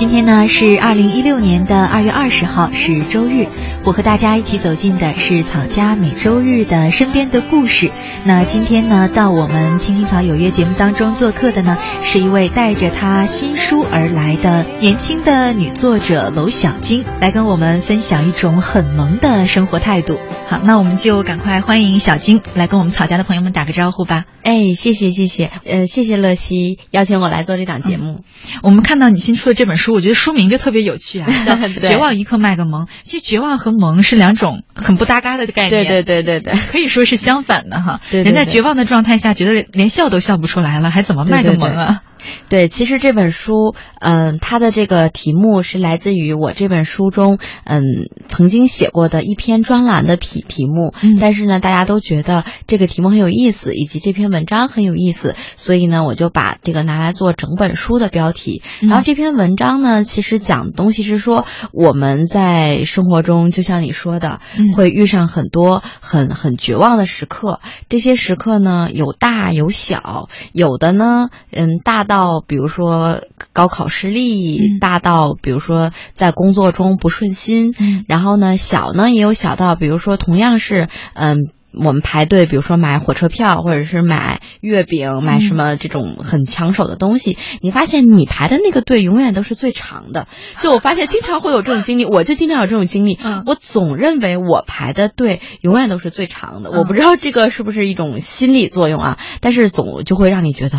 今天呢是二零一六年的二月二十号，是周日。我和大家一起走进的是草家每周日的身边的故事。那今天呢，到我们青青草有约节目当中做客的呢，是一位带着她新书而来的年轻的女作者娄小晶，来跟我们分享一种很萌的生活态度。好，那我们就赶快欢迎小晶来跟我们草家的朋友们打个招呼吧。哎，谢谢谢谢，呃，谢谢乐西邀请我来做这档节目。我们看到你新出的这本书。我觉得书名就特别有趣啊，叫《绝望一刻卖个萌》。其实绝望和萌是两种很不搭嘎的概念，对对对对对，可以说是相反的哈。对，人在绝望的状态下，觉得连笑都笑不出来了，还怎么卖个萌啊？对，其实这本书，嗯，它的这个题目是来自于我这本书中，嗯，曾经写过的一篇专栏的题题目。嗯，但是呢，大家都觉得这个题目很有意思，以及这篇文章很有意思，所以呢，我就把这个拿来做整本书的标题。然后这篇文章呢，其实讲的东西是说，我们在生活中，就像你说的，会遇上很多很很绝望的时刻。这些时刻呢，有大有小，有的呢，嗯，大。到比如说高考失利，大到比如说在工作中不顺心，然后呢小呢也有小到比如说同样是嗯我们排队，比如说买火车票或者是买月饼，买什么这种很抢手的东西，你发现你排的那个队永远都是最长的。就我发现经常会有这种经历，我就经常有这种经历，我总认为我排的队永远都是最长的。我不知道这个是不是一种心理作用啊，但是总就会让你觉得。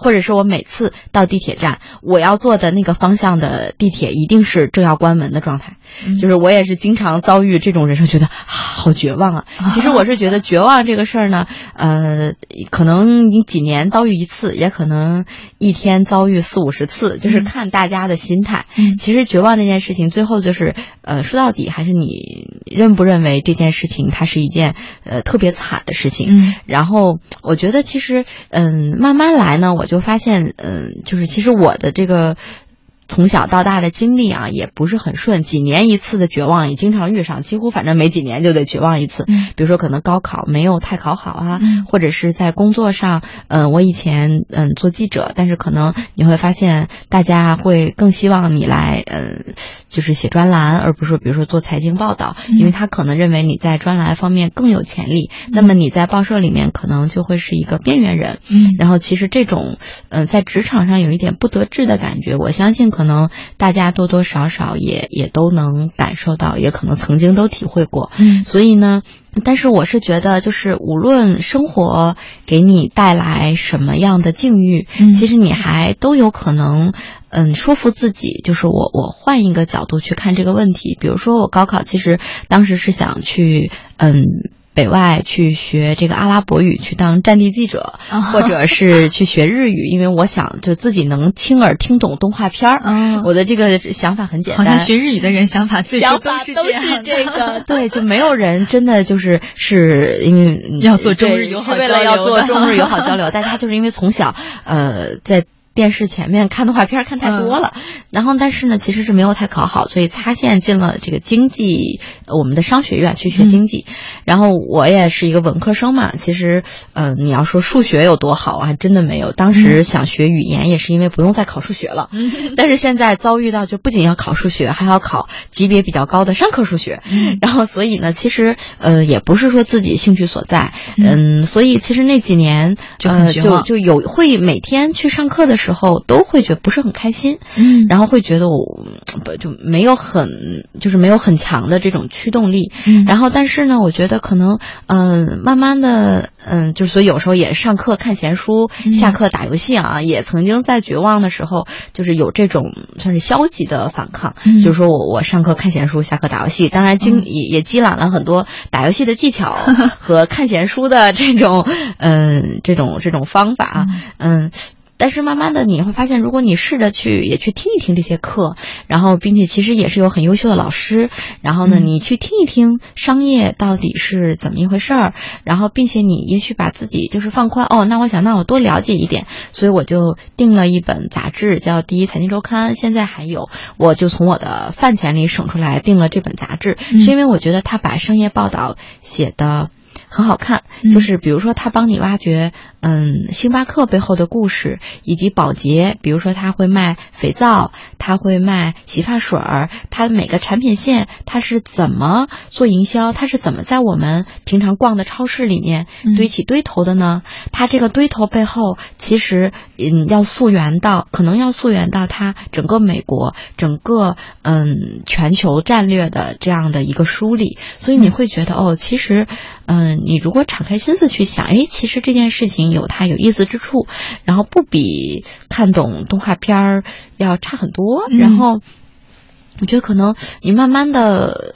或者是我每次到地铁站，我要坐的那个方向的地铁一定是正要关门的状态，就是我也是经常遭遇这种人生，觉得好绝望啊。其实我是觉得绝望这个事儿呢，呃，可能你几年遭遇一次，也可能一天遭遇四五十次，就是看大家的心态。其实绝望这件事情，最后就是，呃，说到底还是你认不认为这件事情它是一件呃特别惨的事情。然后我觉得其实，嗯，慢慢来呢，我。就发现，嗯，就是其实我的这个。从小到大的经历啊，也不是很顺，几年一次的绝望也经常遇上，几乎反正每几年就得绝望一次。比如说可能高考没有太考好啊，或者是在工作上，嗯，我以前嗯做记者，但是可能你会发现大家会更希望你来嗯，就是写专栏，而不是比如说做财经报道，因为他可能认为你在专栏方面更有潜力，那么你在报社里面可能就会是一个边缘人。嗯，然后其实这种嗯在职场上有一点不得志的感觉，我相信。可能大家多多少少也也都能感受到，也可能曾经都体会过。嗯，所以呢，但是我是觉得，就是无论生活给你带来什么样的境遇，其实你还都有可能，嗯，说服自己，就是我我换一个角度去看这个问题。比如说，我高考其实当时是想去，嗯。北外去学这个阿拉伯语，去当战地记者，或者是去学日语，因为我想就自己能亲耳听懂动画片儿。我的这个想法很简单，好像学日语的人想法想法都是这个，对，就没有人真的就是是因为要做中日友好交流，是为了要做中日友好 交流，大家就是因为从小呃在。电视前面看动画片看太多了，然后但是呢，其实是没有太考好，所以擦线进了这个经济，我们的商学院去学经济。然后我也是一个文科生嘛，其实呃，你要说数学有多好啊，真的没有。当时想学语言也是因为不用再考数学了，但是现在遭遇到就不仅要考数学，还要考级别比较高的商科数学。然后所以呢，其实呃也不是说自己兴趣所在，嗯，所以其实那几年就就就有会每天去上课的时候。时候都会觉得不是很开心，嗯，然后会觉得我不就没有很就是没有很强的这种驱动力，嗯，然后但是呢，我觉得可能嗯，慢慢的嗯，就是所以有时候也上课看闲书，下课打游戏啊，也曾经在绝望的时候就是有这种算是消极的反抗，就是说我我上课看闲书，下课打游戏，当然经也也积攒了很多打游戏的技巧和看闲书的这种嗯这种这种方法，嗯。但是慢慢的你会发现，如果你试着去也去听一听这些课，然后并且其实也是有很优秀的老师，然后呢，你去听一听商业到底是怎么一回事儿，然后并且你也许把自己就是放宽哦，那我想那我多了解一点，所以我就订了一本杂志叫《第一财经周刊》，现在还有，我就从我的饭钱里省出来订了这本杂志，是因为我觉得他把商业报道写的。很好看，就是比如说他帮你挖掘，嗯，星巴克背后的故事，以及宝洁，比如说他会卖肥皂，他会卖洗发水儿，他每个产品线他是怎么做营销，他是怎么在我们平常逛的超市里面堆起堆头的呢？他这个堆头背后其实，嗯，要溯源到，可能要溯源到他整个美国，整个嗯全球战略的这样的一个梳理，所以你会觉得哦，其实，嗯。你如果敞开心思去想，哎，其实这件事情有它有意思之处，然后不比看懂动画片儿要差很多。然后，我觉得可能你慢慢的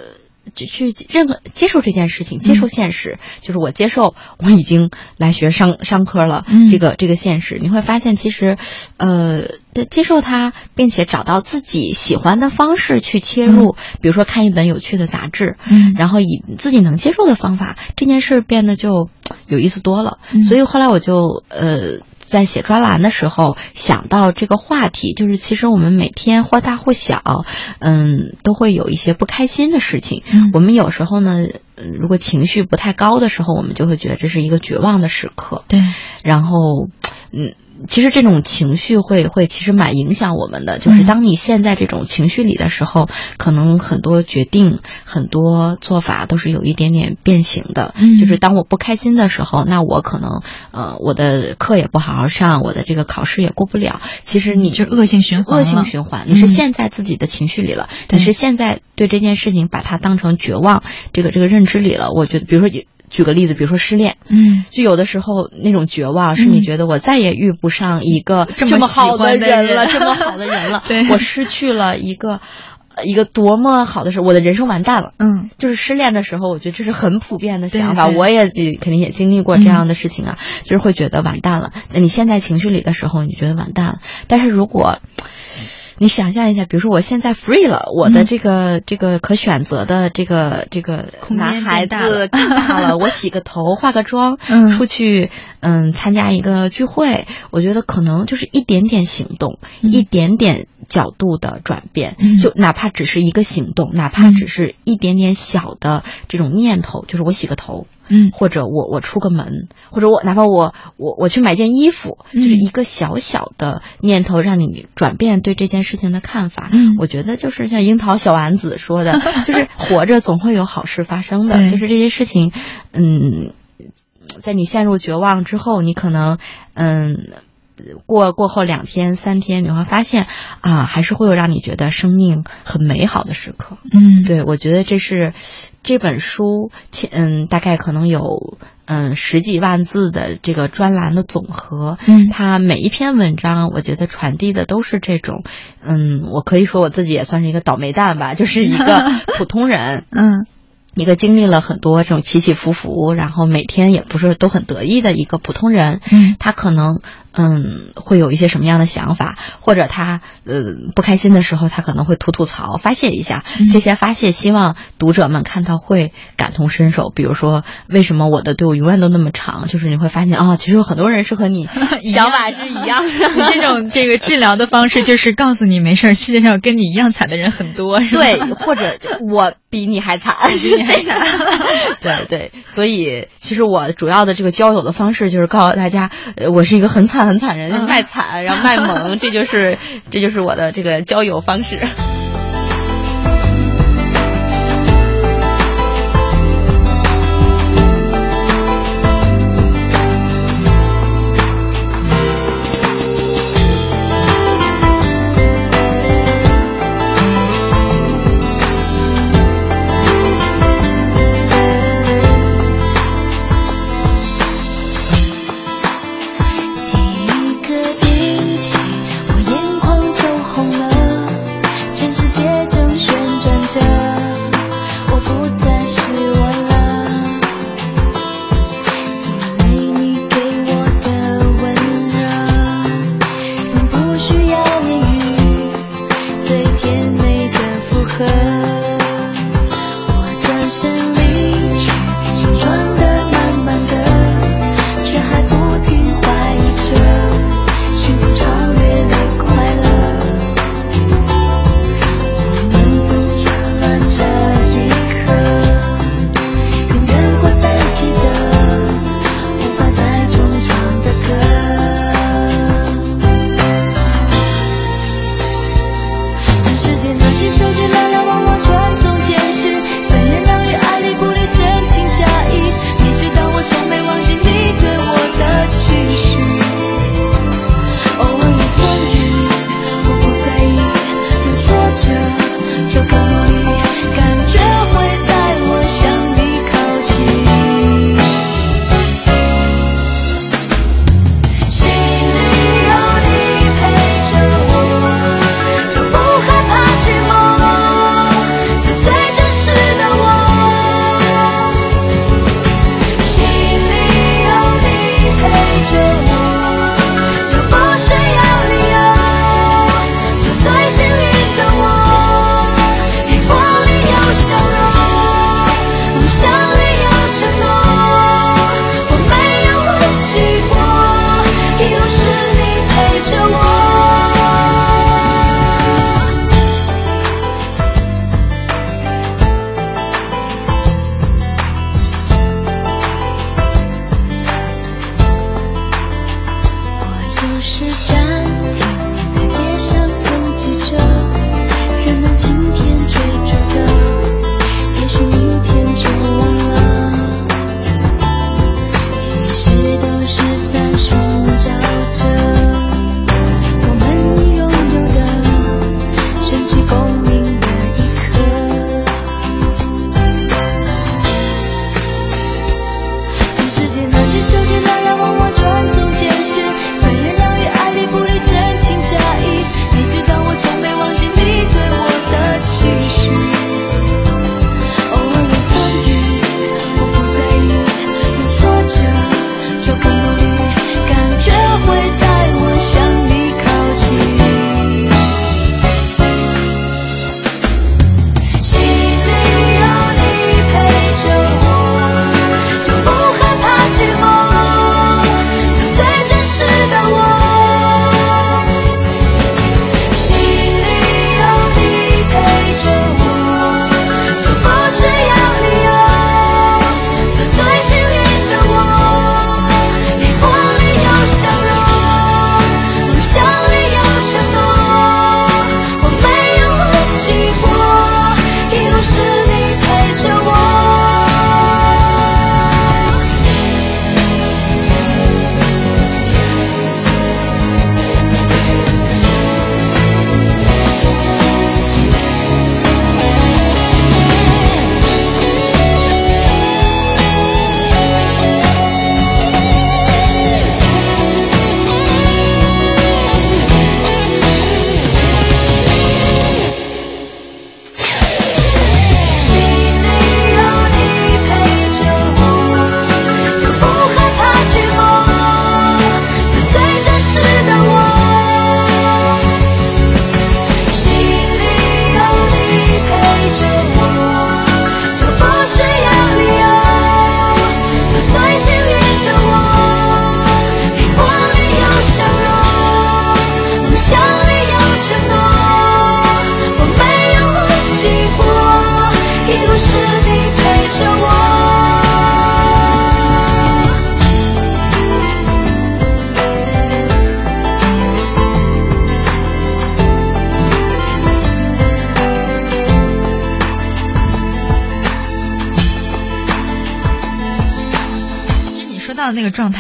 就去任何接受这件事情，接受现实，就是我接受我已经来学商商科了，这个这个现实，你会发现其实，呃。接受它，并且找到自己喜欢的方式去切入，比如说看一本有趣的杂志，嗯，然后以自己能接受的方法，这件事变得就有意思多了。所以后来我就呃，在写专栏的时候想到这个话题，就是其实我们每天或大或小，嗯，都会有一些不开心的事情。我们有时候呢，如果情绪不太高的时候，我们就会觉得这是一个绝望的时刻。对，然后，嗯。其实这种情绪会会其实蛮影响我们的，就是当你陷在这种情绪里的时候，可能很多决定、很多做法都是有一点点变形的。嗯，就是当我不开心的时候，那我可能呃我的课也不好好上，我的这个考试也过不了。其实你就恶性循环，恶性循环，你是陷在自己的情绪里了，你是现在对这件事情把它当成绝望这个这个认知里了。我觉得，比如说你。举个例子，比如说失恋，嗯，就有的时候那种绝望，是你觉得我再也遇不上一个这么好的人了，这么好的人了，对，我失去了一个一个多么好的事，我的人生完蛋了，嗯，就是失恋的时候，我觉得这是很普遍的想法，我也肯定也经历过这样的事情啊，就是会觉得完蛋了。那你现在情绪里的时候，你觉得完蛋了，但是如果。你想象一下，比如说我现在 free 了，我的这个这个可选择的这个这个男孩子更 大了，我洗个头，化个妆，出去嗯参加一个聚会，我觉得可能就是一点点行动，一点点角度的转变，就哪怕只是一个行动，哪怕只是一点点小的这种念头，就是我洗个头。嗯，或者我我出个门，或者我哪怕我我我去买件衣服，就是一个小小的念头，让你转变对这件事情的看法。嗯，我觉得就是像樱桃小丸子说的，就是活着总会有好事发生的。就是这些事情，嗯，在你陷入绝望之后，你可能嗯。过过后两天三天，你会发现啊，还是会有让你觉得生命很美好的时刻。嗯，对，我觉得这是这本书，嗯，大概可能有嗯十几万字的这个专栏的总和。嗯，它每一篇文章，我觉得传递的都是这种，嗯，我可以说我自己也算是一个倒霉蛋吧，就是一个 普通人。嗯。一个经历了很多这种起起伏伏，然后每天也不是都很得意的一个普通人，嗯，他可能嗯会有一些什么样的想法，或者他呃不开心的时候，他可能会吐吐槽发泄一下，这些发泄希望读者们看到会感同身受。比如说，为什么我的队伍永远都那么长？就是你会发现啊，其实有很多人是和你想法是一样的。这种这个治疗的方式 就是告诉你没事儿，世界上跟你一样惨的人很多，是吧？对，或者我比你还惨。比你还惨，对对，所以其实我主要的这个交友的方式就是告诉大家，呃，我是一个很惨很惨人，卖惨然后卖萌，这就是这就是我的这个交友方式。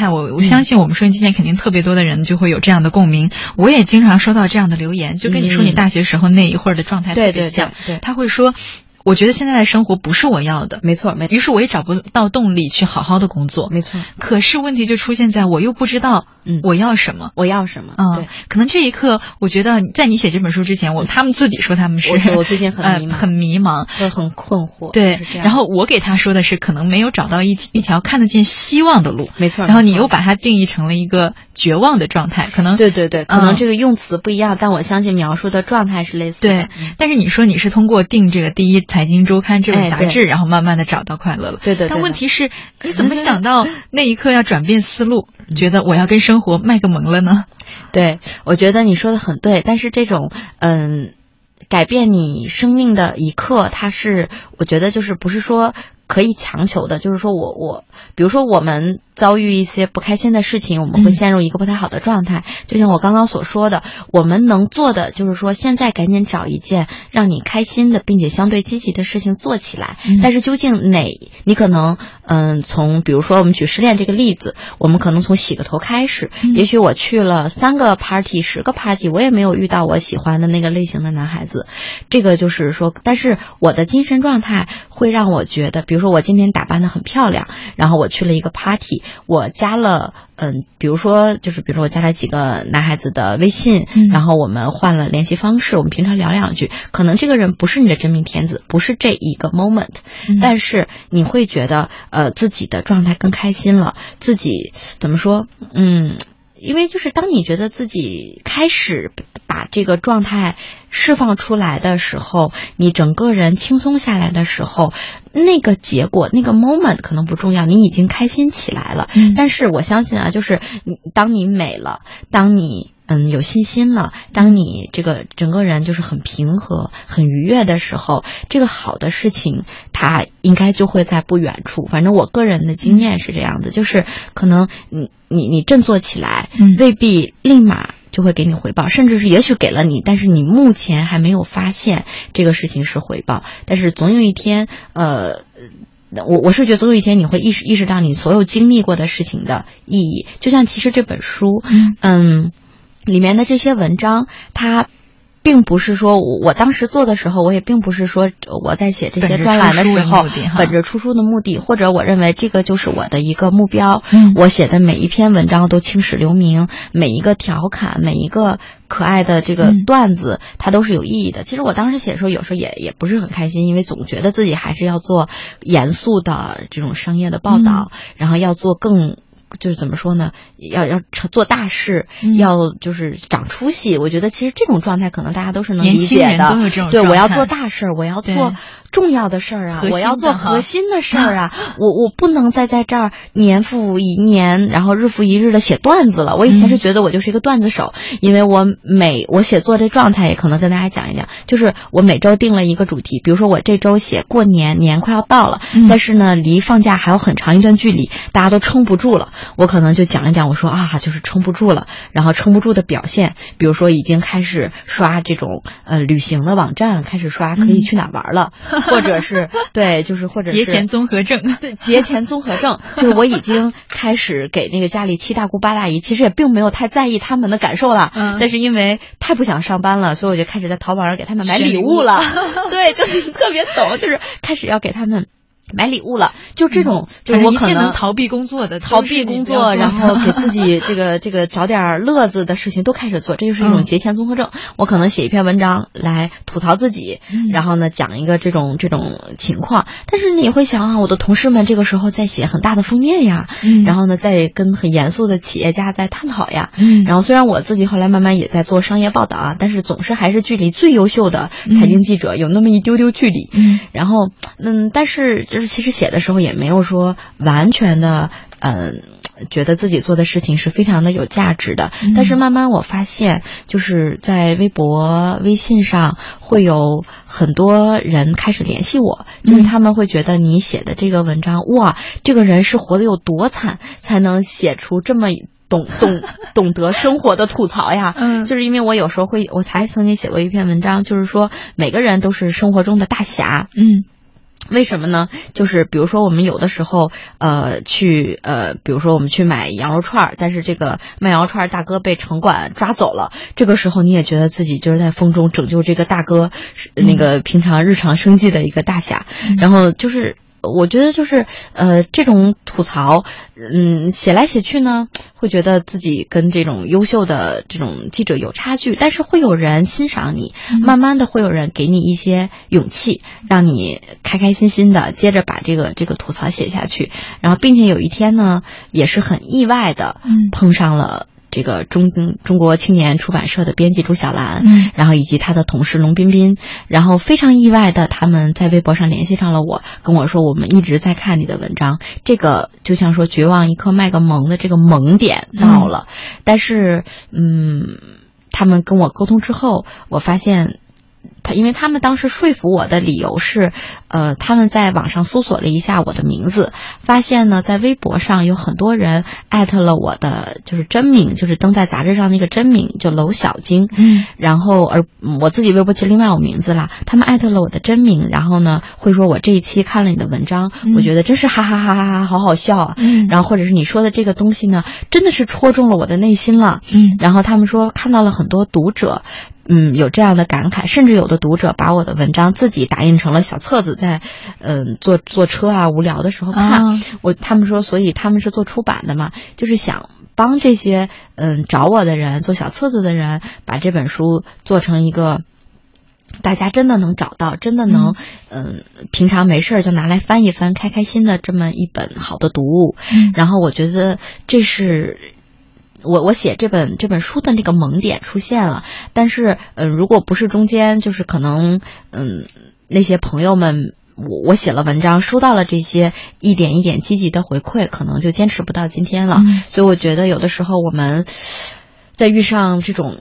态，我我相信我们收音机前肯定特别多的人就会有这样的共鸣。我也经常收到这样的留言，就跟你说你大学时候那一会儿的状态特别像。对，他会说。我觉得现在的生活不是我要的，没错，没错。于是我也找不到动力去好好的工作，没错。可是问题就出现在我又不知道，嗯，我要什么，我要什么？嗯，对。可能这一刻，我觉得在你写这本书之前，我他们自己说他们是，我最近很 迷茫，很迷茫，很困惑。对，然后我给他说的是，可能没有找到一一条看得见希望的路，没错。然后你又把它定义成了一个绝望的状态，可能对对对，可能这个用词不一样，但我相信描述的状态是类似的。对，但是你说你是通过定这个第一财经周刊这。杂志，然后慢慢的找到快乐了。对对。但问题是，你怎么想到那一刻要转变思路，觉得我要跟生生活卖个萌了呢？对，我觉得你说的很对。但是这种，嗯，改变你生命的一刻，它是，我觉得就是不是说。可以强求的，就是说我我，比如说我们遭遇一些不开心的事情，我们会陷入一个不太好的状态。就像我刚刚所说的，我们能做的就是说，现在赶紧找一件让你开心的，并且相对积极的事情做起来。但是究竟哪，你可能嗯，从比如说我们举失恋这个例子，我们可能从洗个头开始。也许我去了三个 party、十个 party，我也没有遇到我喜欢的那个类型的男孩子。这个就是说，但是我的精神状态会让我觉得，比如。说我今天打扮的很漂亮，然后我去了一个 party，我加了，嗯，比如说就是比如说我加了几个男孩子的微信，然后我们换了联系方式，我们平常聊两句，可能这个人不是你的真命天子，不是这一个 moment，但是你会觉得呃自己的状态更开心了，自己怎么说，嗯。因为就是当你觉得自己开始把这个状态释放出来的时候，你整个人轻松下来的时候，那个结果那个 moment 可能不重要，你已经开心起来了。但是我相信啊，就是当你美了，当你。嗯，有信心了。当你这个整个人就是很平和、很愉悦的时候，这个好的事情它应该就会在不远处。反正我个人的经验是这样的，就是可能你你你振作起来，未必立马就会给你回报，甚至是也许给了你，但是你目前还没有发现这个事情是回报。但是总有一天，呃，我我是觉得总有一天你会意识意识到你所有经历过的事情的意义。就像其实这本书，嗯。里面的这些文章，它并不是说我我当时做的时候，我也并不是说我在写这些专栏的时候，本着出书的目的，或者我认为这个就是我的一个目标。我写的每一篇文章都青史留名，每一个调侃，每一个可爱的这个段子，它都是有意义的。其实我当时写的时候，有时候也也不是很开心，因为总觉得自己还是要做严肃的这种商业的报道，然后要做更。就是怎么说呢？要要成做大事，要就是长出息。我觉得其实这种状态可能大家都是能理解的。对，我要做大事，我要做。重要的事儿啊，我要做核心的事儿啊，我我不能再在这儿年复一年，然后日复一日的写段子了。我以前是觉得我就是一个段子手，因为我每我写作的状态也可能跟大家讲一讲，就是我每周定了一个主题，比如说我这周写过年，年快要到了，但是呢离放假还有很长一段距离，大家都撑不住了，我可能就讲一讲，我说啊就是撑不住了，然后撑不住的表现，比如说已经开始刷这种呃旅行的网站，开始刷可以去哪玩了。或者是对，就是或者是节前综合症，对节前综合症，就是我已经开始给那个家里七大姑八大姨，其实也并没有太在意他们的感受了，但是因为太不想上班了，所以我就开始在淘宝上给他们买礼物了，对，就是特别懂，就是开始要给他们。买礼物了，就这种，就是我可能逃避工作的，逃避工作，然后给自己这个这个找点乐子的事情都开始做，这就是一种节前综合症。我可能写一篇文章来吐槽自己，然后呢讲一个这种这种情况，但是你会想啊，我的同事们这个时候在写很大的封面呀，然后呢在跟很严肃的企业家在探讨呀，然后虽然我自己后来慢慢也在做商业报道啊，但是总是还是距离最优秀的财经记者有那么一丢丢距离，然后嗯，但是就是。其实写的时候也没有说完全的，嗯，觉得自己做的事情是非常的有价值的。但是慢慢我发现，就是在微博、微信上会有很多人开始联系我，就是他们会觉得你写的这个文章，哇，这个人是活得有多惨，才能写出这么懂懂 懂得生活的吐槽呀？嗯，就是因为我有时候会，我才曾经写过一篇文章，就是说每个人都是生活中的大侠。嗯。为什么呢？就是比如说，我们有的时候，呃，去呃，比如说我们去买羊肉串儿，但是这个卖羊肉串儿大哥被城管抓走了，这个时候你也觉得自己就是在风中拯救这个大哥，那个平常日常生计的一个大侠，然后就是。我觉得就是，呃，这种吐槽，嗯，写来写去呢，会觉得自己跟这种优秀的这种记者有差距，但是会有人欣赏你，慢慢的会有人给你一些勇气，让你开开心心的接着把这个这个吐槽写下去，然后并且有一天呢，也是很意外的，碰上了。这个中中国青年出版社的编辑朱小兰，嗯，然后以及他的同事龙彬彬，然后非常意外的，他们在微博上联系上了我，跟我说我们一直在看你的文章，这个就像说绝望一刻卖个萌的这个萌点到了，但是嗯，他们跟我沟通之后，我发现。他因为他们当时说服我的理由是，呃，他们在网上搜索了一下我的名字，发现呢，在微博上有很多人艾特了我的就是真名，就是登在杂志上那个真名，就娄小晶。嗯，然后而我自己微博其实另外有名字啦，他们艾特了我的真名，然后呢会说我这一期看了你的文章，我觉得真是哈哈哈哈哈，好好笑啊。嗯，然后或者是你说的这个东西呢，真的是戳中了我的内心了。嗯，然后他们说看到了很多读者。嗯，有这样的感慨，甚至有的读者把我的文章自己打印成了小册子，在嗯坐坐车啊无聊的时候看。我他们说，所以他们是做出版的嘛，就是想帮这些嗯找我的人做小册子的人，把这本书做成一个大家真的能找到，真的能嗯平常没事儿就拿来翻一翻，开开心的这么一本好的读物。然后我觉得这是。我我写这本这本书的那个萌点出现了，但是嗯，如果不是中间就是可能嗯那些朋友们，我我写了文章收到了这些一点一点积极的回馈，可能就坚持不到今天了。所以我觉得有的时候我们在遇上这种。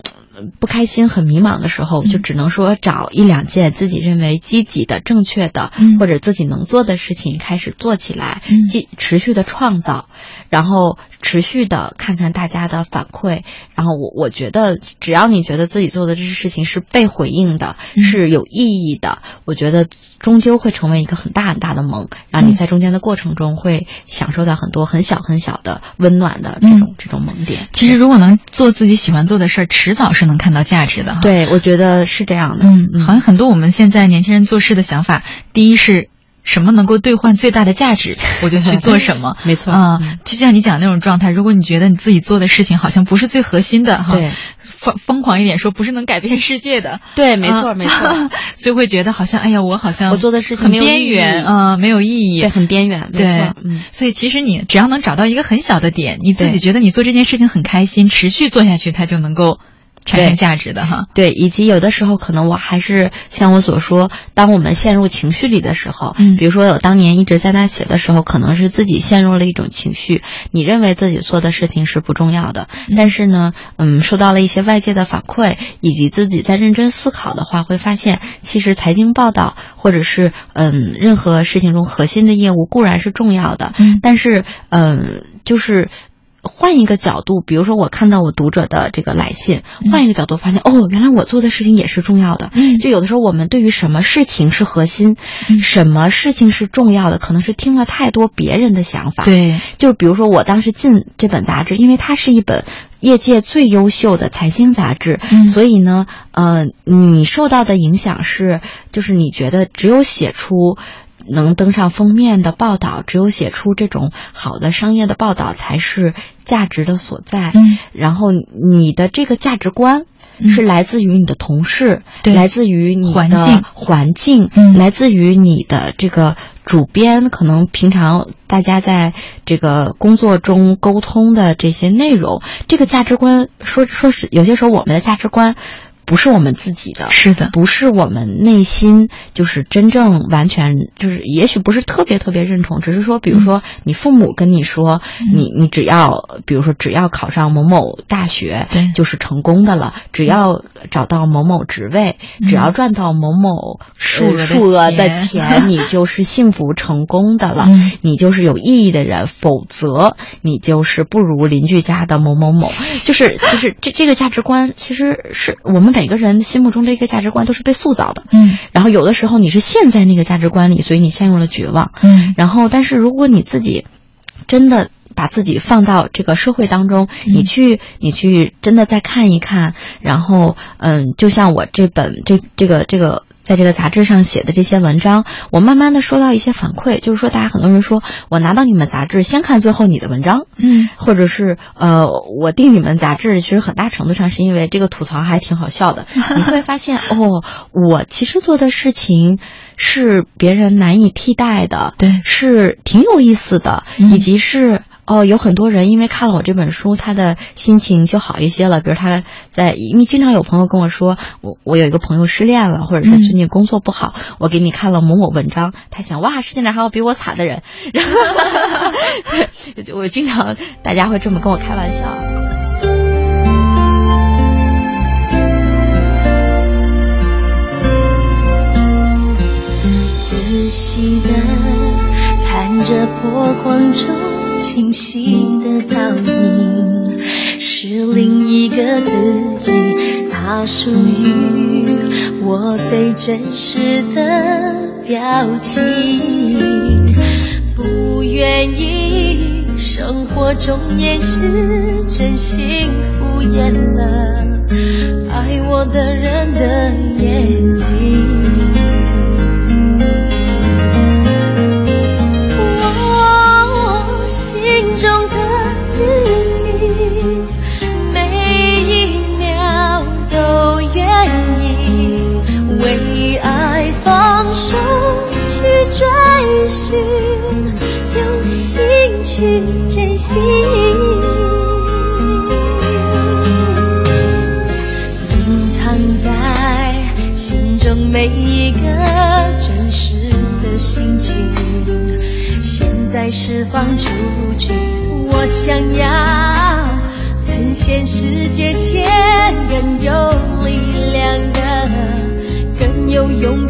不开心、很迷茫的时候，就只能说找一两件自己认为积极的、正确的，或者自己能做的事情开始做起来，继持续的创造，然后持续的看看大家的反馈。然后我我觉得，只要你觉得自己做的这些事情是被回应的，是有意义的，我觉得终究会成为一个很大很大的梦，然后你在中间的过程中会享受到很多很小很小的温暖的这种这种萌点。其实，如果能做自己喜欢做的事儿，迟早是能。能看到价值的，对我觉得是这样的。嗯，好像很多我们现在年轻人做事的想法，第一是什么能够兑换最大的价值，我就去做什么。没错。啊，就像你讲那种状态，如果你觉得你自己做的事情好像不是最核心的，哈，对，疯疯狂一点说，不是能改变世界的，对，没错没错，所以会觉得好像，哎呀，我好像我做的事情很边缘啊，没有意义，对，很边缘，对，嗯，所以其实你只要能找到一个很小的点，你自己觉得你做这件事情很开心，持续做下去，它就能够。产生价值的哈，对，以及有的时候可能我还是像我所说，当我们陷入情绪里的时候，嗯，比如说我当年一直在那写的时候，可能是自己陷入了一种情绪，你认为自己做的事情是不重要的，但是呢，嗯，受到了一些外界的反馈，以及自己在认真思考的话，会发现其实财经报道或者是嗯任何事情中核心的业务固然是重要的，嗯，但是嗯就是。换一个角度，比如说我看到我读者的这个来信，换一个角度发现，哦，原来我做的事情也是重要的。嗯，就有的时候我们对于什么事情是核心，什么事情是重要的，可能是听了太多别人的想法。对，就比如说我当时进这本杂志，因为它是一本业界最优秀的财经杂志，所以呢，呃，你受到的影响是，就是你觉得只有写出。能登上封面的报道，只有写出这种好的商业的报道才是价值的所在。嗯，然后你的这个价值观是来自于你的同事，来自于你的环境，来自于你的这个主编。可能平常大家在这个工作中沟通的这些内容，这个价值观，说说是有些时候我们的价值观。不是我们自己的，是的，不是我们内心就是真正完全就是，也许不是特别特别认同，只是说，比如说你父母跟你说，你你只要，比如说只要考上某某大学，对，就是成功的了；只要找到某某职位，只要赚到某某数数额的钱，你就是幸福成功的了，你就是有意义的人，否则你就是不如邻居家的某某某。就是其实这这个价值观其实是我们每。每个人心目中的一个价值观都是被塑造的，嗯，然后有的时候你是陷在那个价值观里，所以你陷入了绝望，嗯，然后但是如果你自己真的把自己放到这个社会当中，你去你去真的再看一看，然后嗯，就像我这本这这个这个。在这个杂志上写的这些文章，我慢慢的收到一些反馈，就是说，大家很多人说我拿到你们杂志，先看最后你的文章，嗯，或者是呃，我订你们杂志，其实很大程度上是因为这个吐槽还挺好笑的。你会发现，哦，我其实做的事情是别人难以替代的，对，是挺有意思的，以及是。哦，有很多人因为看了我这本书，他的心情就好一些了。比如他在，因为经常有朋友跟我说，我我有一个朋友失恋了，或者是最近工作不好，我给你看了某某文章，他想哇，世界上还有比我惨的人。然后，我经常大家会这么跟我开玩笑。仔细的看着破光中。清晰的倒影，是另一个自己，它属于我最真实的表情。不愿意生活中掩饰真心，敷衍了爱我的人的眼睛。每一个真实的心情，现在释放出去。我想要呈现世界前更有力量的、更有勇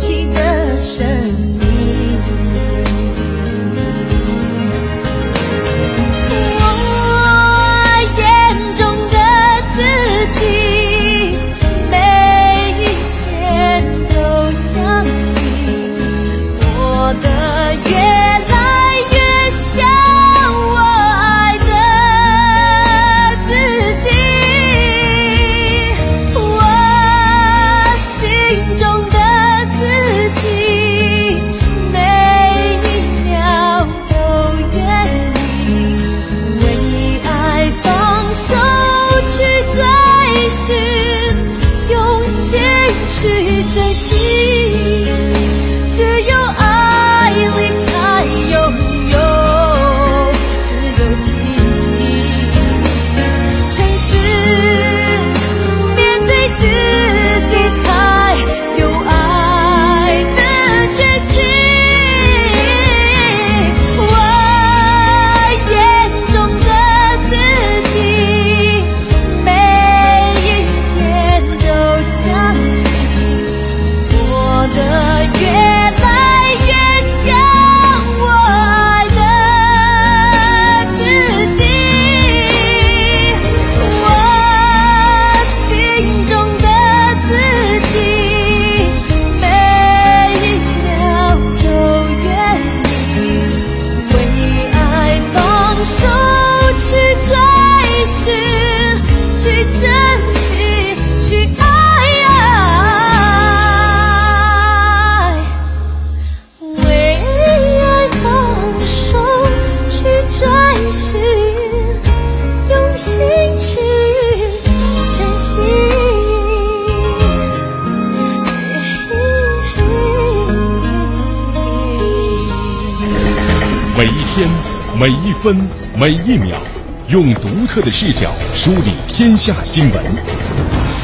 视角梳理天下新闻，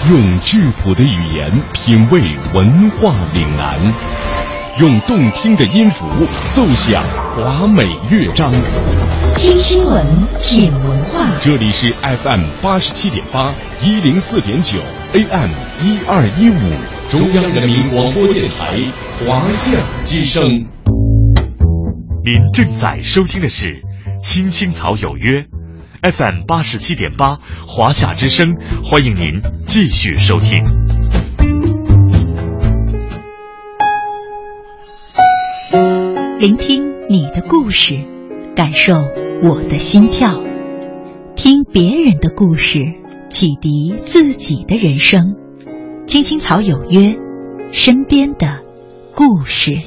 用质朴的语言品味文化岭南，用动听的音符奏响华美乐章。听新闻，品文化。这里是 FM 八十七点八，一零四点九 AM 一二一五，中央人民广播电台华夏之声。您正在收听的是。青青草有约 fm 八十七点八华夏之声欢迎您继续收听。聆听你的故事感受我的心跳。听别人的故事启迪自己的人生。青青草有约身边的故事。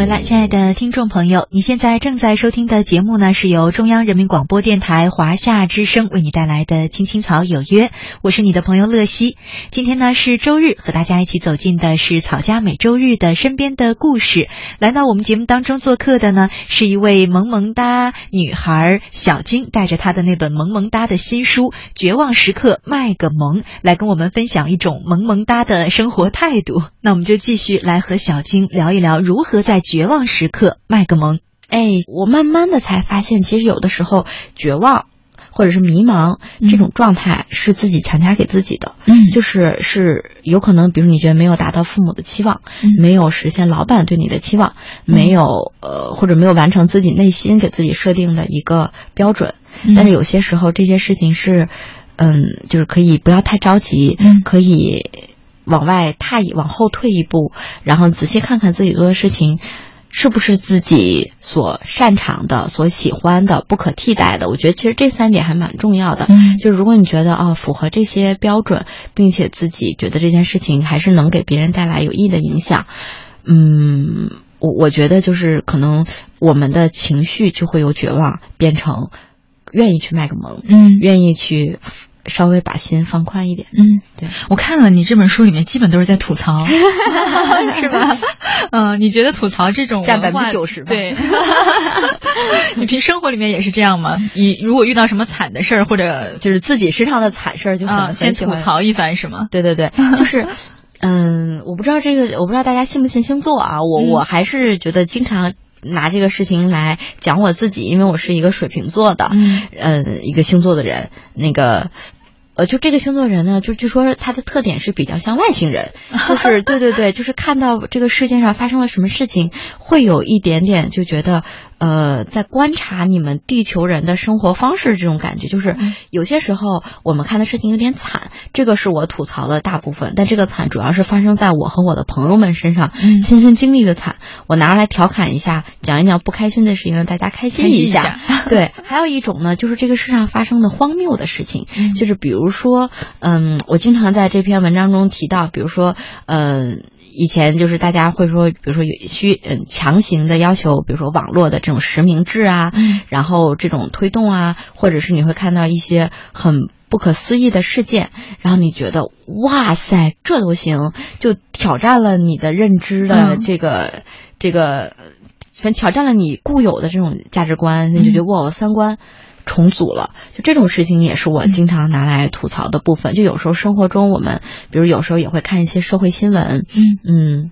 回来，亲爱的听众朋友，你现在正在收听的节目呢，是由中央人民广播电台华夏之声为你带来的《青青草有约》，我是你的朋友乐西。今天呢是周日，和大家一起走进的是草家每周日的身边的故事。来到我们节目当中做客的呢，是一位萌萌哒女孩小金，带着她的那本萌萌哒的新书《绝望时刻卖个萌》，来跟我们分享一种萌萌哒的生活态度。那我们就继续来和小金聊一聊如何。在绝望时刻卖个萌，哎，我慢慢的才发现，其实有的时候绝望或者是迷茫这种状态是自己强加给自己的，嗯，就是是有可能，比如你觉得没有达到父母的期望，没有实现老板对你的期望，没有呃或者没有完成自己内心给自己设定的一个标准，但是有些时候这些事情是，嗯，就是可以不要太着急，可以。往外踏一，往后退一步，然后仔细看看自己做的事情，是不是自己所擅长的、所喜欢的、不可替代的？我觉得其实这三点还蛮重要的。嗯，就如果你觉得啊符合这些标准，并且自己觉得这件事情还是能给别人带来有益的影响，嗯，我我觉得就是可能我们的情绪就会由绝望变成愿意去卖个萌，嗯，愿意去。稍微把心放宽一点，嗯，对我看了你这本书里面基本都是在吐槽，是吧？嗯，你觉得吐槽这种占百分之九十吧？对，你平生活里面也是这样吗？你如果遇到什么惨的事儿，或者就是自己身上的惨事儿，就很先吐槽一番，是吗？对对对，就是，嗯，我不知道这个，我不知道大家信不信星座啊？我我还是觉得经常拿这个事情来讲我自己，因为我是一个水瓶座的，嗯，一个星座的人，那个。呃，就这个星座人呢，就据说他的特点是比较像外星人，就是对对对，就是看到这个世界上发生了什么事情，会有一点点就觉得。呃，在观察你们地球人的生活方式，这种感觉就是有些时候我们看的事情有点惨，这个是我吐槽的大部分。但这个惨主要是发生在我和我的朋友们身上，亲身经历的惨，我拿出来调侃一下，讲一讲不开心的事情，让大家开心一下。对，还有一种呢，就是这个世上发生的荒谬的事情，就是比如说，嗯，我经常在这篇文章中提到，比如说，嗯。以前就是大家会说，比如说需嗯强行的要求，比如说网络的这种实名制啊，然后这种推动啊，或者是你会看到一些很不可思议的事件，然后你觉得哇塞，这都行，就挑战了你的认知的这个这个，反正挑战了你固有的这种价值观，你就觉得哇，我三观。重组了，就这种事情也是我经常拿来吐槽的部分。就有时候生活中，我们比如有时候也会看一些社会新闻，嗯，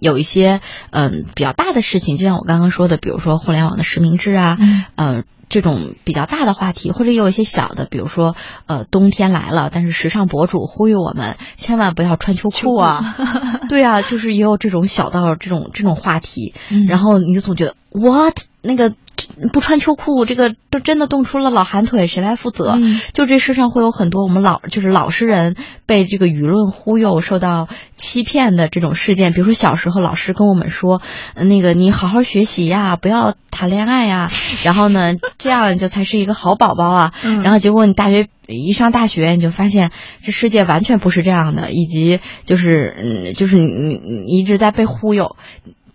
有一些嗯比较大的事情，就像我刚刚说的，比如说互联网的实名制啊，嗯。这种比较大的话题，或者有一些小的，比如说，呃，冬天来了，但是时尚博主呼吁我们千万不要穿秋裤啊。对啊，就是也有这种小到这种这种话题，然后你就总觉得，what 那个不穿秋裤，这个都真的冻出了老寒腿，谁来负责？就这世上会有很多我们老就是老实人被这个舆论忽悠、受到欺骗的这种事件。比如说小时候老师跟我们说，那个你好好学习呀，不要谈恋爱呀，然后呢。这样就才是一个好宝宝啊！然后结果你大学一上大学，你就发现这世界完全不是这样的，以及就是嗯，就是你你你一直在被忽悠。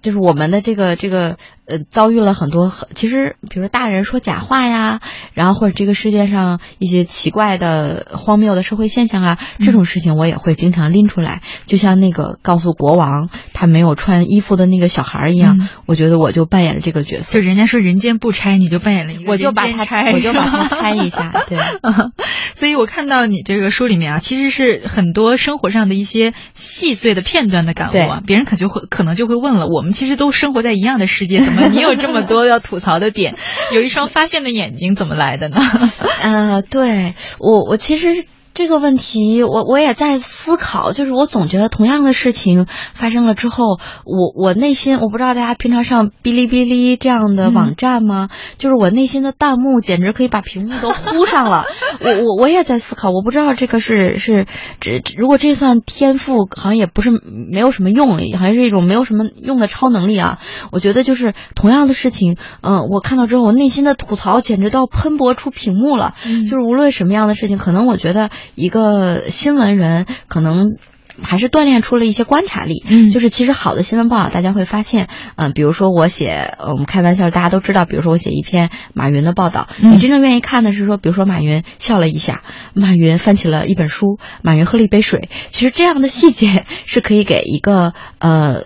就是我们的这个这个呃，遭遇了很多很其实，比如说大人说假话呀，然后或者这个世界上一些奇怪的荒谬的社会现象啊，这种事情我也会经常拎出来。就像那个告诉国王他没有穿衣服的那个小孩一样，我觉得我就扮演了这个角色。就人家说人间不拆，你就扮演了一个我就把它拆，我 就把它拆一下。对，所以我看到你这个书里面啊，其实是很多生活上的一些细碎的片段的感悟啊，别人可就会可能就会问了，我们。其实都生活在一样的世界，怎你有这么多要吐槽的点？有一双发现的眼睛，怎么来的呢？呃，对我，我其实这个问题，我我也在思考，就是我总觉得同样的事情发生了之后，我我内心，我不知道大家平常上哔哩哔哩这样的网站吗？就是我内心的弹幕简直可以把屏幕都呼上了。我我我也在思考，我不知道这个是是这如果这算天赋，好像也不是没有什么用，好像是一种没有什么用的超能力啊。我觉得就是同样的事情，嗯，我看到之后，我内心的吐槽简直都要喷薄出屏幕了。就是无论什么样的事情，可能我觉得。一个新闻人可能还是锻炼出了一些观察力，嗯，就是其实好的新闻报道，大家会发现，嗯，比如说我写，我们开玩笑，大家都知道，比如说我写一篇马云的报道，你真正愿意看的是说，比如说马云笑了一下，马云翻起了一本书，马云喝了一杯水，其实这样的细节是可以给一个呃。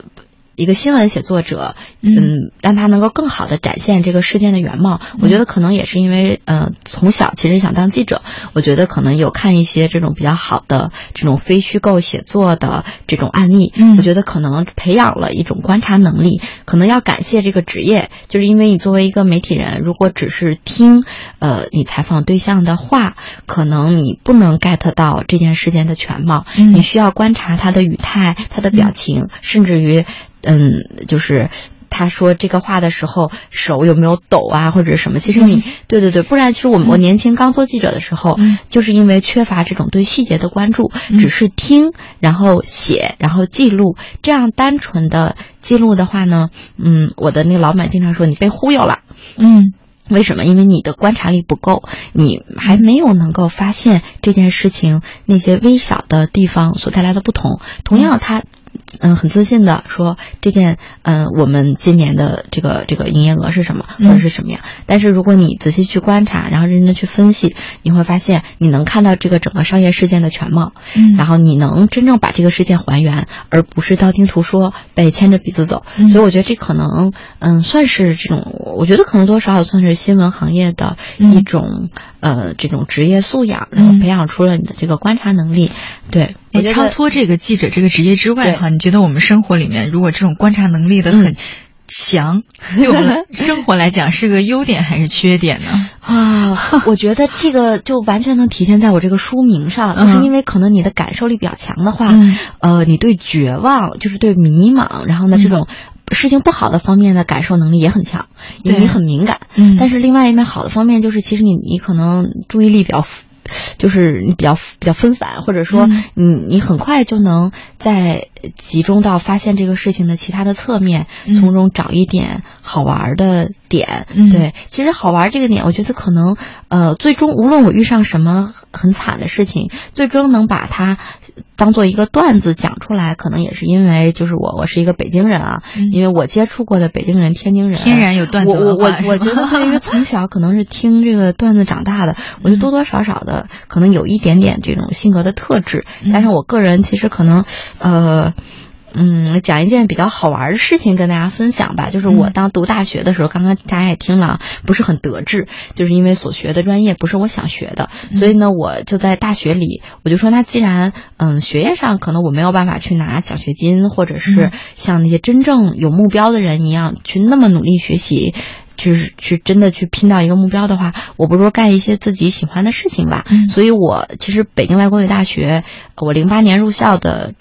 一个新闻写作者，嗯，让他能够更好的展现这个事件的原貌。我觉得可能也是因为，呃，从小其实想当记者。我觉得可能有看一些这种比较好的这种非虚构写作的这种案例。嗯，我觉得可能培养了一种观察能力。可能要感谢这个职业，就是因为你作为一个媒体人，如果只是听，呃，你采访对象的话，可能你不能 get 到这件事件的全貌。嗯，你需要观察他的语态、他的表情，甚至于。嗯，就是他说这个话的时候，手有没有抖啊，或者什么？其实你，对对对，不然其实我我年轻刚做记者的时候，就是因为缺乏这种对细节的关注，只是听，然后写，然后记录，这样单纯的记录的话呢，嗯，我的那个老板经常说你被忽悠了，嗯，为什么？因为你的观察力不够，你还没有能够发现这件事情那些微小的地方所带来的不同。同样，他。嗯，很自信的说这件，嗯，我们今年的这个这个营业额是什么，或者是什么样？但是如果你仔细去观察，然后认真的去分析，你会发现你能看到这个整个商业事件的全貌，嗯，然后你能真正把这个事件还原，而不是道听途说被牵着鼻子走。所以我觉得这可能，嗯，算是这种，我觉得可能多少也算是新闻行业的一种，呃，这种职业素养，然后培养出了你的这个观察能力，对。超脱这个记者这个职业之外哈，你觉得我们生活里面如果这种观察能力的很强，对我们生活来讲是个优点还是缺点呢？啊，我觉得这个就完全能体现在我这个书名上，就是因为可能你的感受力比较强的话，呃，你对绝望就是对迷茫，然后呢这种事情不好的方面的感受能力也很强，因为你很敏感。嗯，但是另外一面好的方面就是，其实你你可能注意力比较。就是你比较比较分散，或者说你你很快就能在集中到发现这个事情的其他的侧面，从中找一点好玩的点。对，其实好玩这个点，我觉得可能呃，最终无论我遇上什么很惨的事情，最终能把它当做一个段子讲出来，可能也是因为就是我我是一个北京人啊，因为我接触过的北京人、天津人天然有段子我我我我觉得对于从小可能是听这个段子长大的，我就多多少少的。可能有一点点这种性格的特质，加上我个人其实可能，呃，嗯，讲一件比较好玩的事情跟大家分享吧。就是我当读大学的时候，刚刚大家也听了，不是很得志，就是因为所学的专业不是我想学的，所以呢，我就在大学里，我就说，那既然嗯，学业上可能我没有办法去拿奖学金，或者是像那些真正有目标的人一样去那么努力学习。就是去真的去拼到一个目标的话，我不如说干一些自己喜欢的事情吧。所以我其实北京外国语大学，我零八年入校的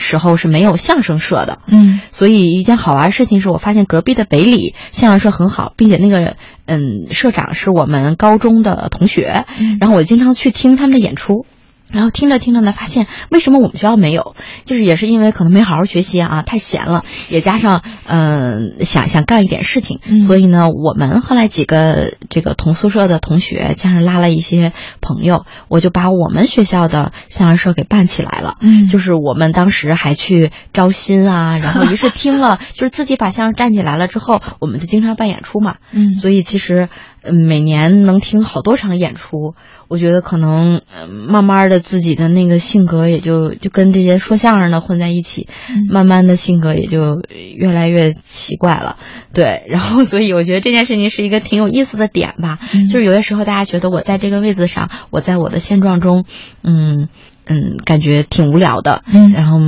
时候是没有相声社的。嗯，所以一件好玩的事情是我发现隔壁的北理相声社很好，并且那个嗯社长是我们高中的同学，然后我经常去听他们的演出。然后听着听着呢，发现为什么我们学校没有，就是也是因为可能没好好学习啊，太闲了，也加上嗯想想干一点事情，所以呢，我们后来几个这个同宿舍的同学，加上拉了一些朋友，我就把我们学校的相声社给办起来了。嗯，就是我们当时还去招新啊，然后于是听了，就是自己把相声站起来了之后，我们就经常办演出嘛。嗯，所以其实。嗯，每年能听好多场演出，我觉得可能慢慢的自己的那个性格也就就跟这些说相声的混在一起，慢慢的性格也就越来越奇怪了。对，然后 所以我觉得这件事情是一个挺有意思的点吧，就是有些时候大家觉得我在这个位子上，我在我的现状中，嗯。嗯，感觉挺无聊的，嗯，然后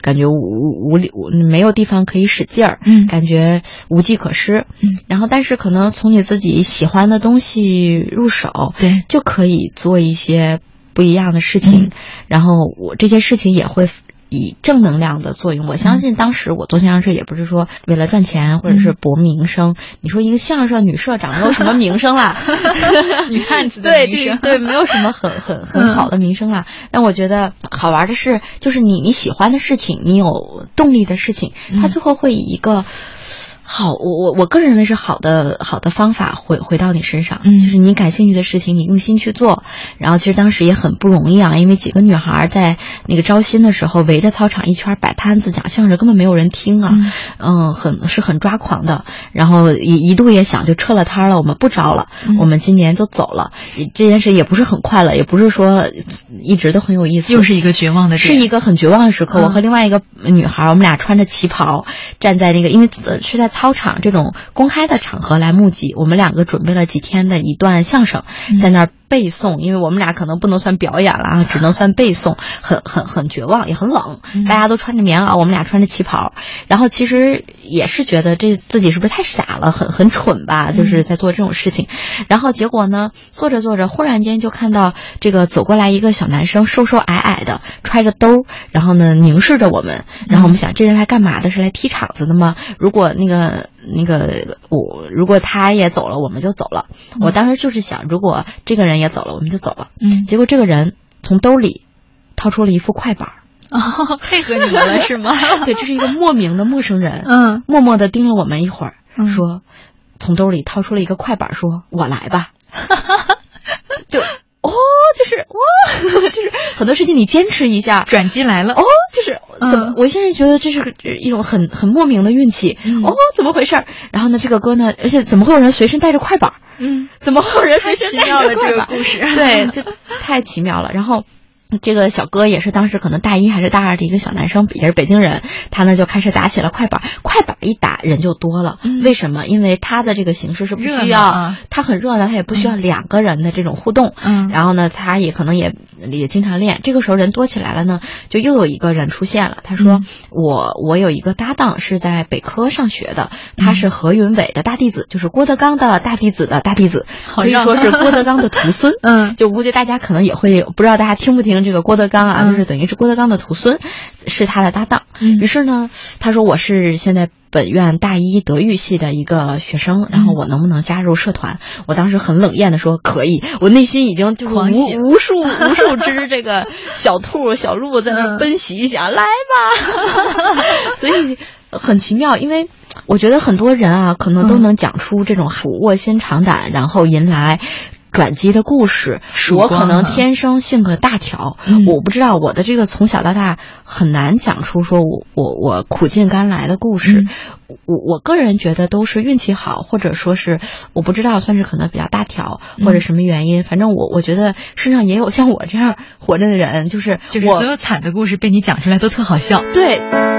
感觉无无力，没有地方可以使劲儿，嗯，感觉无计可施，嗯，然后但是可能从你自己喜欢的东西入手，对，就可以做一些不一样的事情，然后我这些事情也会。以正能量的作用，我相信当时我做相声社也不是说为了赚钱或者是博名声。你说一个相声社女社长没有什么名声啦，女汉子对对对，没有什么很很很好的名声啦。但我觉得好玩的是，就是你你喜欢的事情，你有动力的事情，它最后会以一个。好，我我我个人认为是好的好的方法回回到你身上，嗯，就是你感兴趣的事情，你用心去做。然后其实当时也很不容易啊，因为几个女孩在那个招新的时候围着操场一圈摆摊子讲相声，根本没有人听啊，嗯，很是很抓狂的。然后一一度也想就撤了摊了，我们不招了，我们今年就走了。这件事也不是很快乐，也不是说一直都很有意思，又是一个绝望的，是一个很绝望的时刻。我和另外一个女孩，我们俩穿着旗袍站在那个，因为是在。操场这种公开的场合来募集，我们两个准备了几天的一段相声，在那儿。背诵，因为我们俩可能不能算表演了啊，只能算背诵，很很很绝望，也很冷。大家都穿着棉袄，我们俩穿着旗袍。然后其实也是觉得这自己是不是太傻了，很很蠢吧，就是在做这种事情。然后结果呢，做着做着，忽然间就看到这个走过来一个小男生，瘦瘦矮矮的，揣着兜，然后呢凝视着我们。然后我们想，这人来干嘛的？是来踢场子的吗？如果那个那个我，如果他也走了，我们就走了。我当时就是想，如果这个人。也走了，我们就走了。嗯，结果这个人从兜里掏出了一副快板哦，配合你们了是吗？对，这是一个莫名的陌生人，嗯，默默的盯了我们一会儿，说，从兜里掏出了一个快板，说：“我来吧。” 就是哇，就是很多事情你坚持一下，转机来了哦，就是怎么？我现在觉得这是一种很很莫名的运气哦，怎么回事？然后呢，这个歌呢，而且怎么会有人随身带着快板？嗯，怎么会有人随身带着这个故事？对，就太奇妙了。然后。这个小哥也是当时可能大一还是大二的一个小男生，也是北京人。他呢就开始打起了快板，快板一打人就多了。为什么？因为他的这个形式是不需要，他很热闹，他也不需要两个人的这种互动。嗯。然后呢，他也可能也也经常练。这个时候人多起来了呢，就又有一个人出现了。他说：“我我有一个搭档是在北科上学的，他是何云伟的大弟子，就是郭德纲的大弟子的大弟子，可以说是郭德纲的徒孙。嗯，就估计大家可能也会不知道大家听不听。”这个郭德纲啊，就是等于是郭德纲的徒孙，是他的搭档。于是呢，他说我是现在本院大一德育系的一个学生，然后我能不能加入社团？我当时很冷艳的说可以，我内心已经就是无无数 无数只这个小兔小鹿在那奔袭，想来吧。所以很奇妙，因为我觉得很多人啊，可能都能讲出这种俯卧薪尝胆，然后迎来。转机的故事，我可能天生性格大条，我不知道我的这个从小到大很难讲出说我我我苦尽甘来的故事，我我个人觉得都是运气好，或者说是我不知道算是可能比较大条或者什么原因，反正我我觉得身上也有像我这样活着的人，就是就是所有惨的故事被你讲出来都特好笑，对。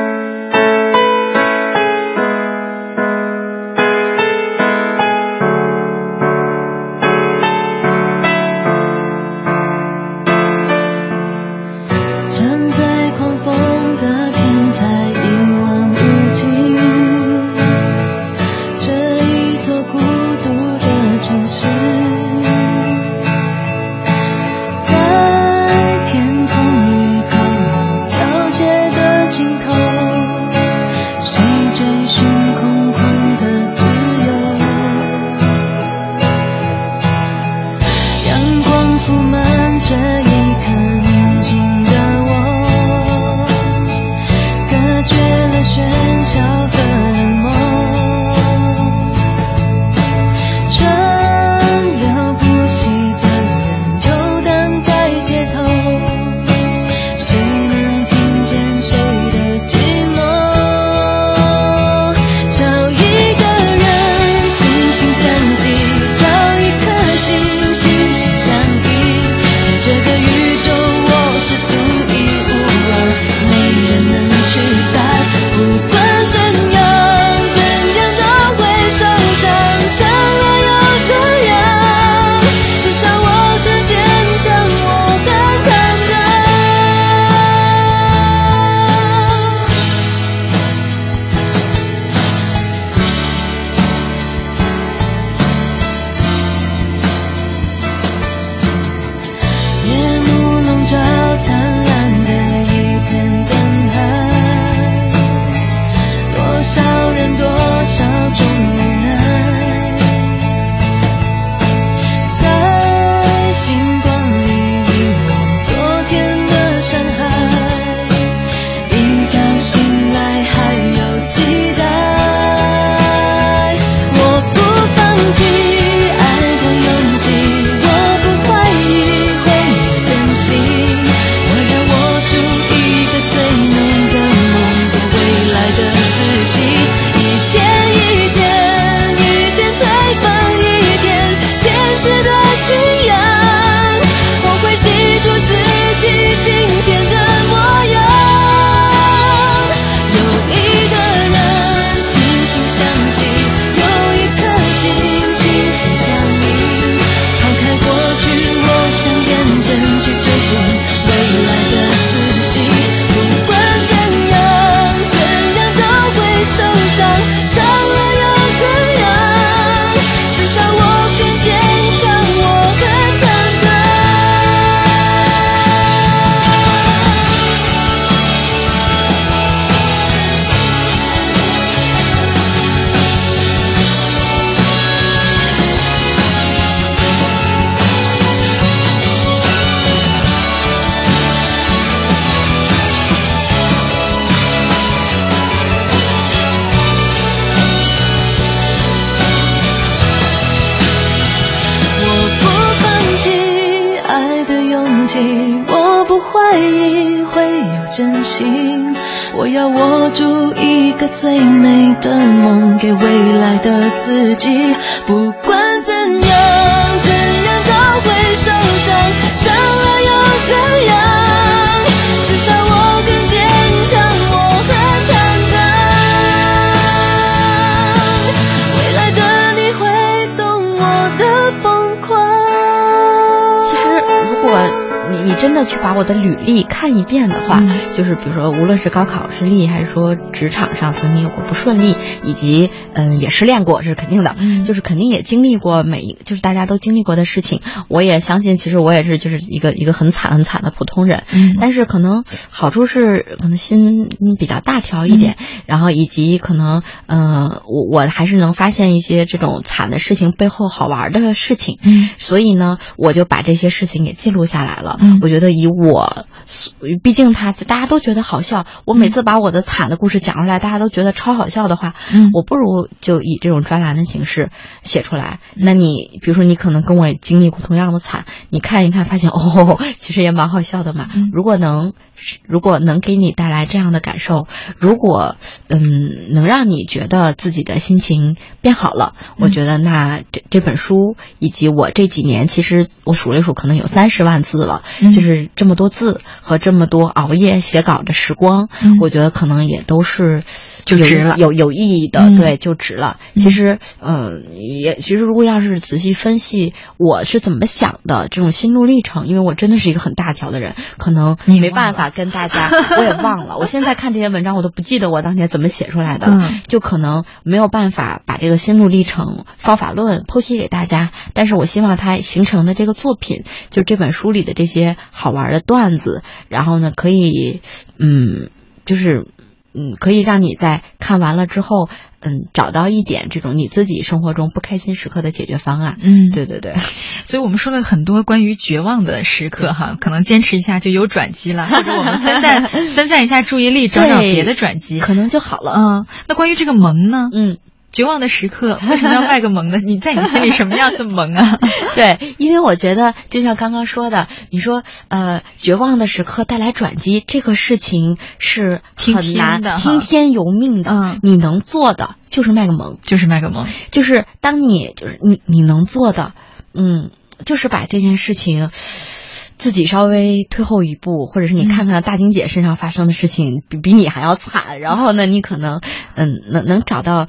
我不怀疑会有真心。我要握住一个最美的梦，给未来的自己。不管真的去把我的履历看一遍的话，就是比如说，无论是高考失利，还是说职场上曾经有过不顺利，以及嗯也失恋过，这是肯定的，嗯。就是肯定也经历过每一就是大家都经历过的事情。我也相信，其实我也是就是一个一个很惨很惨的普通人，嗯。但是可能好处是可能心比较大条一点，然后以及可能嗯我我还是能发现一些这种惨的事情背后好玩的事情，所以呢，我就把这些事情给记录下来了。我觉得以我，毕竟他大家都觉得好笑。我每次把我的惨的故事讲出来，大家都觉得超好笑的话，我不如就以这种专栏的形式写出来。那你比如说，你可能跟我经历过同样的惨，你看一看，发现哦，其实也蛮好笑的嘛。如果能，如果能给你带来这样的感受，如果嗯能让你觉得自己的心情变好了，我觉得那这这本书以及我这几年，其实我数了数，可能有三十万字了。就是这么多字和这么多熬夜写稿的时光，我觉得可能也都是就值了，有有意义的，对，就值了。其实，嗯，也其实如果要是仔细分析我是怎么想的这种心路历程，因为我真的是一个很大条的人，可能你没办法跟大家，我也忘了。我现在看这些文章，我都不记得我当年怎么写出来的，就可能没有办法把这个心路历程方法论剖析给大家。但是我希望它形成的这个作品，就这本书里的这些。好玩的段子，然后呢，可以，嗯，就是，嗯，可以让你在看完了之后，嗯，找到一点这种你自己生活中不开心时刻的解决方案。嗯，对对对。所以我们说了很多关于绝望的时刻哈，可能坚持一下就有转机了，或者我们分散 分散一下注意力，找找别的转机，可能就好了。嗯，那关于这个萌呢？嗯。绝望的时刻为什么要卖个萌呢？你在你心里什么样的萌啊？对，因为我觉得就像刚刚说的，你说呃，绝望的时刻带来转机，这个事情是很难的，听天由命的。嗯，你能做的就是卖个萌，就是卖个萌，就是当你就是你你能做的，嗯，就是把这件事情自己稍微退后一步，或者是你看看大金姐身上发生的事情比比你还要惨，然后呢，你可能嗯能能找到。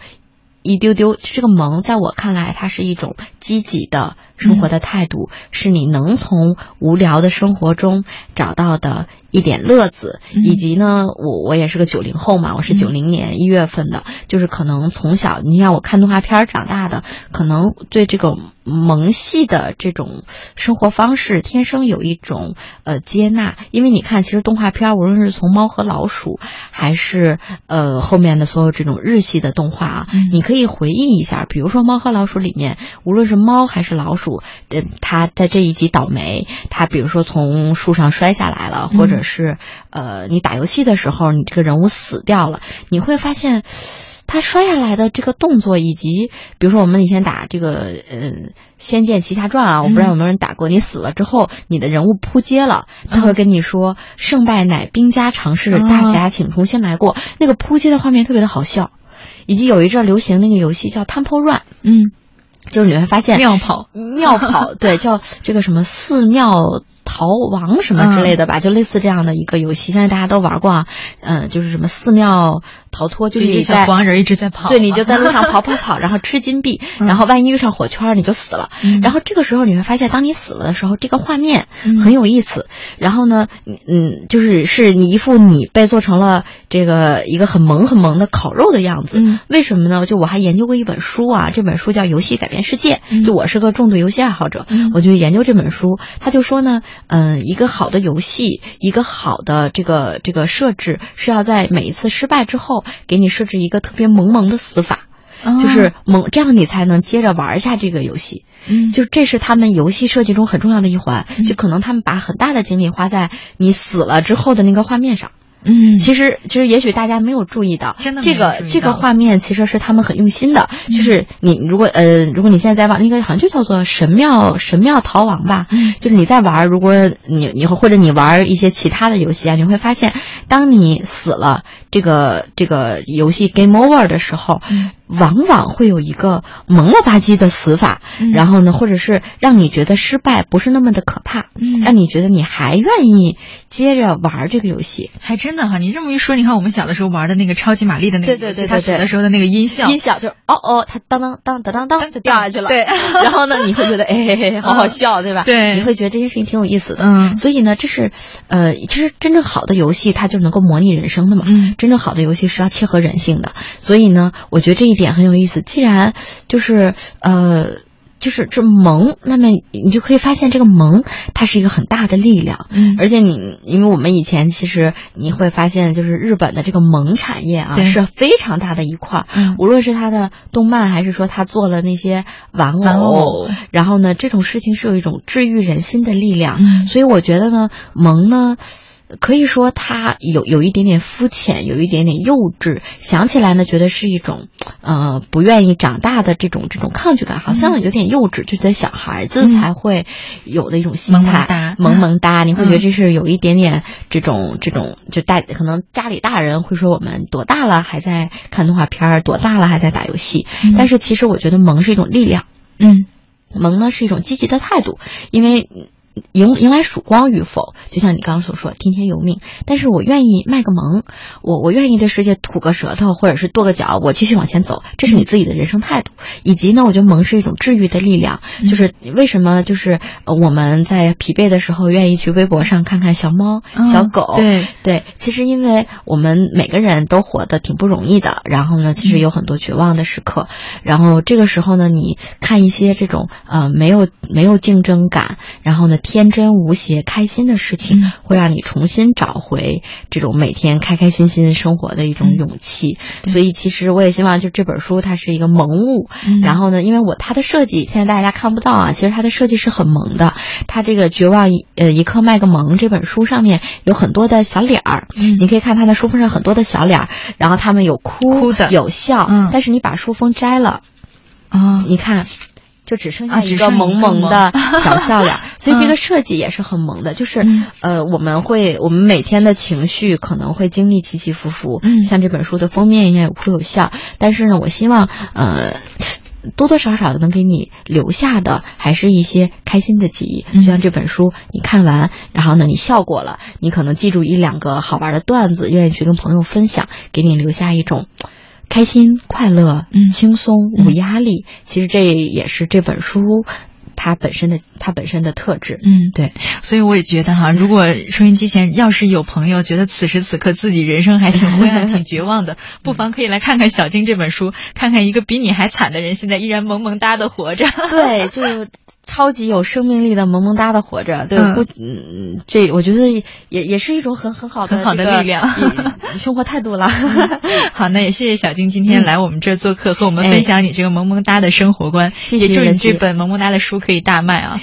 一丢丢，这个萌，在我看来，它是一种积极的生活的态度，是你能从无聊的生活中找到的一点乐子。以及呢，我我也是个九零后嘛，我是九零年一月份的，就是可能从小，你像我看动画片长大的，可能对这个萌系的这种生活方式，天生有一种呃接纳。因为你看，其实动画片无论是从猫和老鼠，还是呃后面的所有这种日系的动画啊，你可以。可以回忆一下，比如说《猫和老鼠》里面，无论是猫还是老鼠，嗯，它在这一集倒霉，它比如说从树上摔下来了，或者是呃，你打游戏的时候，你这个人物死掉了，你会发现，他摔下来的这个动作，以及比如说我们以前打这个呃《仙剑奇侠传》啊，我不知道有没有人打过，你死了之后，你的人物扑街了，他会跟你说“胜败乃兵家常事，大侠请重新来过”，那个扑街的画面特别的好笑。以及有一阵流行那个游戏叫 Temple Run，嗯，就是你会发现妙跑妙跑，对，叫这个什么寺庙。逃亡什么之类的吧，就类似这样的一个游戏，现在大家都玩过啊。嗯，就是什么寺庙逃脱，就是你小黄人一直在跑，对，你就在路上跑跑跑，然后吃金币，然后万一遇上火圈，你就死了。然后这个时候你会发现，当你死了的时候，这个画面很有意思。然后呢，嗯，就是是你一副你被做成了这个一个很萌很萌的烤肉的样子。为什么呢？就我还研究过一本书啊，这本书叫《游戏改变世界》。就我是个重度游戏爱好者，我就研究这本书，他就说呢。嗯，一个好的游戏，一个好的这个这个设置，是要在每一次失败之后，给你设置一个特别萌萌的死法，就是萌，这样你才能接着玩下这个游戏。嗯，就这是他们游戏设计中很重要的一环，就可能他们把很大的精力花在你死了之后的那个画面上。嗯，其实其实也许大家没有注意到，真的这个这个画面其实是他们很用心的。就是你如果呃，如果你现在在玩那个好像就叫做神庙神庙逃亡吧，就是你在玩，如果你你或者你玩一些其他的游戏啊，你会发现，当你死了，这个这个游戏 game over 的时候。往往会有一个萌了吧唧的死法，然后呢，或者是让你觉得失败不是那么的可怕，让你觉得你还愿意接着玩这个游戏。还真的哈，你这么一说，你看我们小的时候玩的那个超级玛丽的那个游戏，他死的时候的那个音效，音效就哦哦，他当当当当当当就掉下去了。对，然后呢，你会觉得哎，好好笑，对吧？对，你会觉得这件事情挺有意思的。嗯，所以呢，这是呃，其实真正好的游戏，它就能够模拟人生的嘛。嗯，真正好的游戏是要切合人性的。所以呢，我觉得这一点很有意思。既然就是呃，就是这萌，那么你就可以发现这个萌它是一个很大的力量。嗯，而且你因为我们以前其实你会发现，就是日本的这个萌产业啊是非常大的一块。嗯，无论是它的动漫，还是说它做了那些玩偶，然后呢，这种事情是有一种治愈人心的力量。嗯，所以我觉得呢，萌呢。可以说他有有一点点肤浅，有一点点幼稚。想起来呢，觉得是一种，呃，不愿意长大的这种这种抗拒感，好像有点幼稚，就觉得小孩子才会有的一种心态，萌萌哒。你会觉得这是有一点点这种这种，就大可能家里大人会说我们多大了还在看动画片儿，多大了还在打游戏。但是其实我觉得萌是一种力量，嗯，萌呢是一种积极的态度，因为。迎迎来曙光与否，就像你刚刚所说，听天由命。但是我愿意卖个萌，我我愿意对世界吐个舌头，或者是跺个脚，我继续往前走，这是你自己的人生态度。以及呢，我觉得萌是一种治愈的力量。就是为什么就是我们在疲惫的时候，愿意去微博上看看小猫、小狗。对对，其实因为我们每个人都活得挺不容易的，然后呢，其实有很多绝望的时刻。然后这个时候呢，你看一些这种呃没有没有竞争感，然后呢。天真无邪、开心的事情，会让你重新找回这种每天开开心心生活的一种勇气。所以，其实我也希望，就这本书它是一个萌物。然后呢，因为我它的设计现在大家看不到啊，其实它的设计是很萌的。它这个《绝望一呃一刻卖个萌》这本书上面有很多的小脸儿，你可以看它的书封上很多的小脸儿，然后他们有哭的，有笑。但是你把书封摘了，啊，你看。就只剩下一个萌萌的 小笑脸，所以这个设计也是很萌的。就是呃，我们会我们每天的情绪可能会经历起起伏伏，像这本书的封面一样有哭有笑。但是呢，我希望呃多多少少的能给你留下的还是一些开心的记忆。就像这本书你看完，然后呢你笑过了，你可能记住一两个好玩的段子，愿意去跟朋友分享，给你留下一种。开心、快乐、嗯轻松、无压力，其实这也是这本书它本身的它本身的特质。嗯，对，所以我也觉得哈，如果收音机前要是有朋友觉得此时此刻自己人生还挺灰暗、挺绝望的，不妨可以来看看小金这本书，看看一个比你还惨的人现在依然萌萌哒的活着。对，就。超级有生命力的萌萌哒的活着，对不？嗯，这我觉得也也是一种很很好的很好的力量，生活态度啦。好，那也谢谢小静今天来我们这儿做客，和我们分享你这个萌萌哒的生活观，也祝你这本萌萌哒的书可以大卖啊。